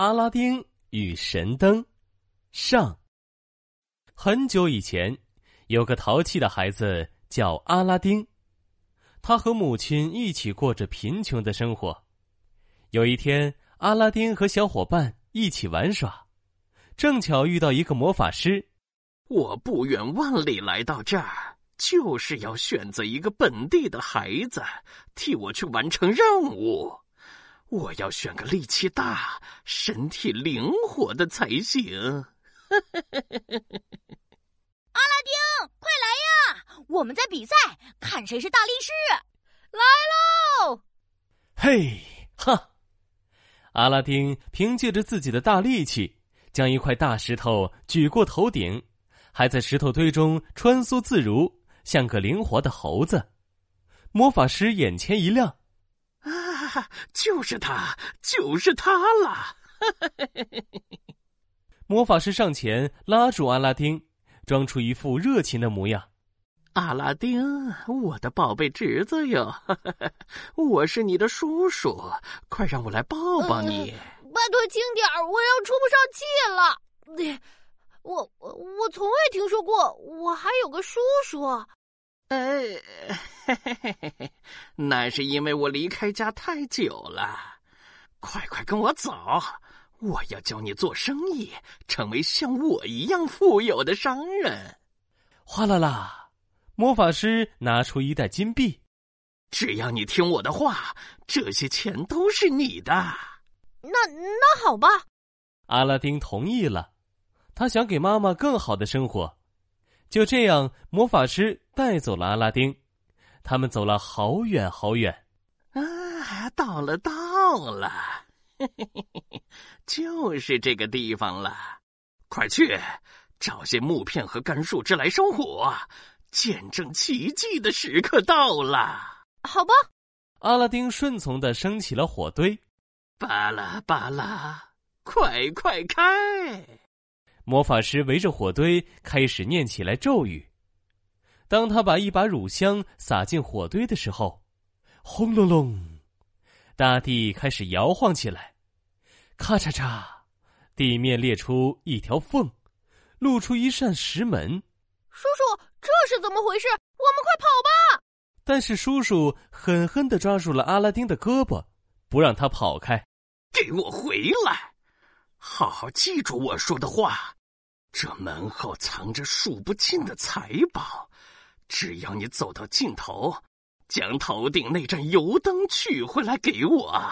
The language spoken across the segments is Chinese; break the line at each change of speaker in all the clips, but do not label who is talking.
阿拉丁与神灯上。很久以前，有个淘气的孩子叫阿拉丁，他和母亲一起过着贫穷的生活。有一天，阿拉丁和小伙伴一起玩耍，正巧遇到一个魔法师。
我不远万里来到这儿，就是要选择一个本地的孩子替我去完成任务。我要选个力气大、身体灵活的才行。
阿拉丁，快来呀！我们在比赛，看谁是大力士。来喽！
嘿哈！阿拉丁凭借着自己的大力气，将一块大石头举过头顶，还在石头堆中穿梭自如，像个灵活的猴子。魔法师眼前一亮。
就是他，就是他了！
魔法师上前拉住阿拉丁，装出一副热情的模样。
阿拉丁，我的宝贝侄子哟，我是你的叔叔，快让我来抱抱你！
拜托轻点儿，我要出不上气了。我我我从未听说过，我还有个叔叔。
哎，嘿嘿嘿嘿嘿，那是因为我离开家太久了。快快跟我走，我要教你做生意，成为像我一样富有的商人。
哗啦啦，魔法师拿出一袋金币。
只要你听我的话，这些钱都是你的。
那那好吧，
阿拉丁同意了。他想给妈妈更好的生活。就这样，魔法师带走了阿拉丁。他们走了好远好远，
啊，到了，到了，就是这个地方了。快去找些木片和干树枝来生火，见证奇迹的时刻到了。
好吧，
阿拉丁顺从的升起了火堆，
巴拉巴拉，快快开！
魔法师围着火堆开始念起来咒语。当他把一把乳香撒进火堆的时候，轰隆隆，大地开始摇晃起来。咔嚓嚓，地面裂出一条缝，露出一扇石门。
叔叔，这是怎么回事？我们快跑吧！
但是叔叔狠狠的抓住了阿拉丁的胳膊，不让他跑开。
给我回来！好好记住我说的话。这门后藏着数不尽的财宝，只要你走到尽头，将头顶那盏油灯取回来给我，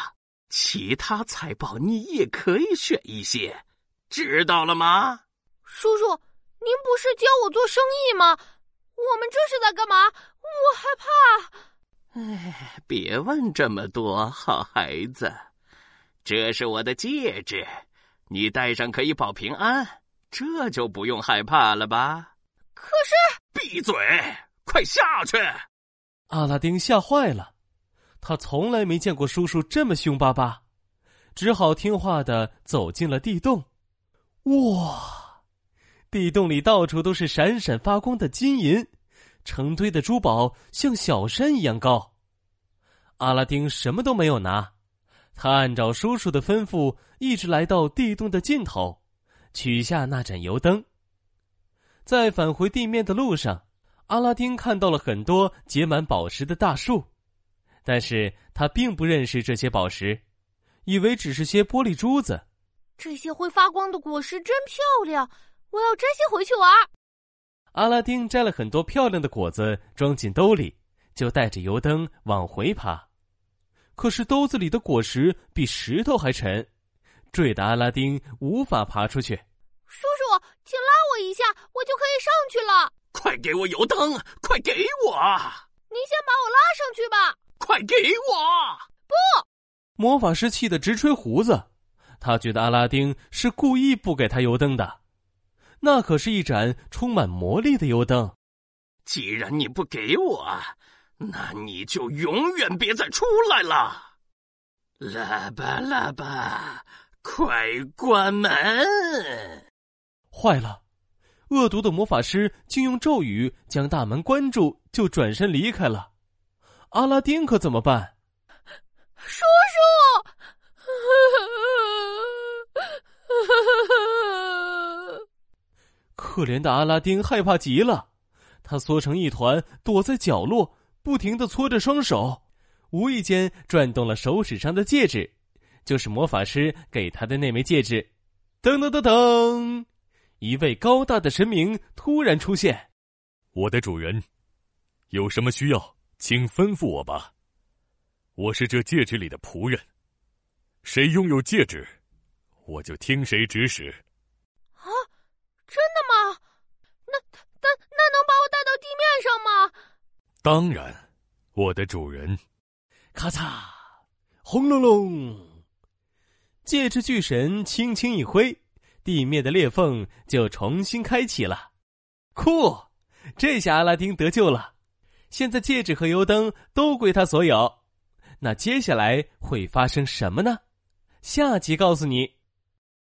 其他财宝你也可以选一些，知道了吗？
叔叔，您不是教我做生意吗？我们这是在干嘛？我害怕。
哎，别问这么多，好孩子，这是我的戒指，你戴上可以保平安。这就不用害怕了吧？
可是，
闭嘴！快下去！
阿拉丁吓坏了，他从来没见过叔叔这么凶巴巴，只好听话的走进了地洞。哇！地洞里到处都是闪闪发光的金银，成堆的珠宝像小山一样高。阿拉丁什么都没有拿，他按照叔叔的吩咐，一直来到地洞的尽头。取下那盏油灯，在返回地面的路上，阿拉丁看到了很多结满宝石的大树，但是他并不认识这些宝石，以为只是些玻璃珠子。
这些会发光的果实真漂亮，我要摘些回去玩。
阿拉丁摘了很多漂亮的果子，装进兜里，就带着油灯往回爬。可是兜子里的果实比石头还沉。坠的阿拉丁无法爬出去。
叔叔，请拉我一下，我就可以上去了。
快给我油灯！快给我！
您先把我拉上去吧。
快给我！
不！
魔法师气得直吹胡子，他觉得阿拉丁是故意不给他油灯的。那可是一盏充满魔力的油灯。
既然你不给我，那你就永远别再出来了。喇叭喇叭。快关门！
坏了，恶毒的魔法师竟用咒语将大门关住就转身离开了。阿拉丁可怎么办？
叔叔！
可怜的阿拉丁害怕极了他缩成一团躲在角落不停的搓着双手无意间转动了手指上的戒指就是魔法师给他的那枚戒指。噔噔噔噔！一位高大的神明突然出现。
我的主人，有什么需要，请吩咐我吧。我是这戒指里的仆人，谁拥有戒指，我就听谁指使。
啊，真的吗？那那那能把我带到地面上吗？
当然，我的主人。
咔嚓，轰隆隆。戒指巨神轻轻一挥，地面的裂缝就重新开启了。酷！这下阿拉丁得救了。现在戒指和油灯都归他所有。那接下来会发生什么呢？下集告诉你。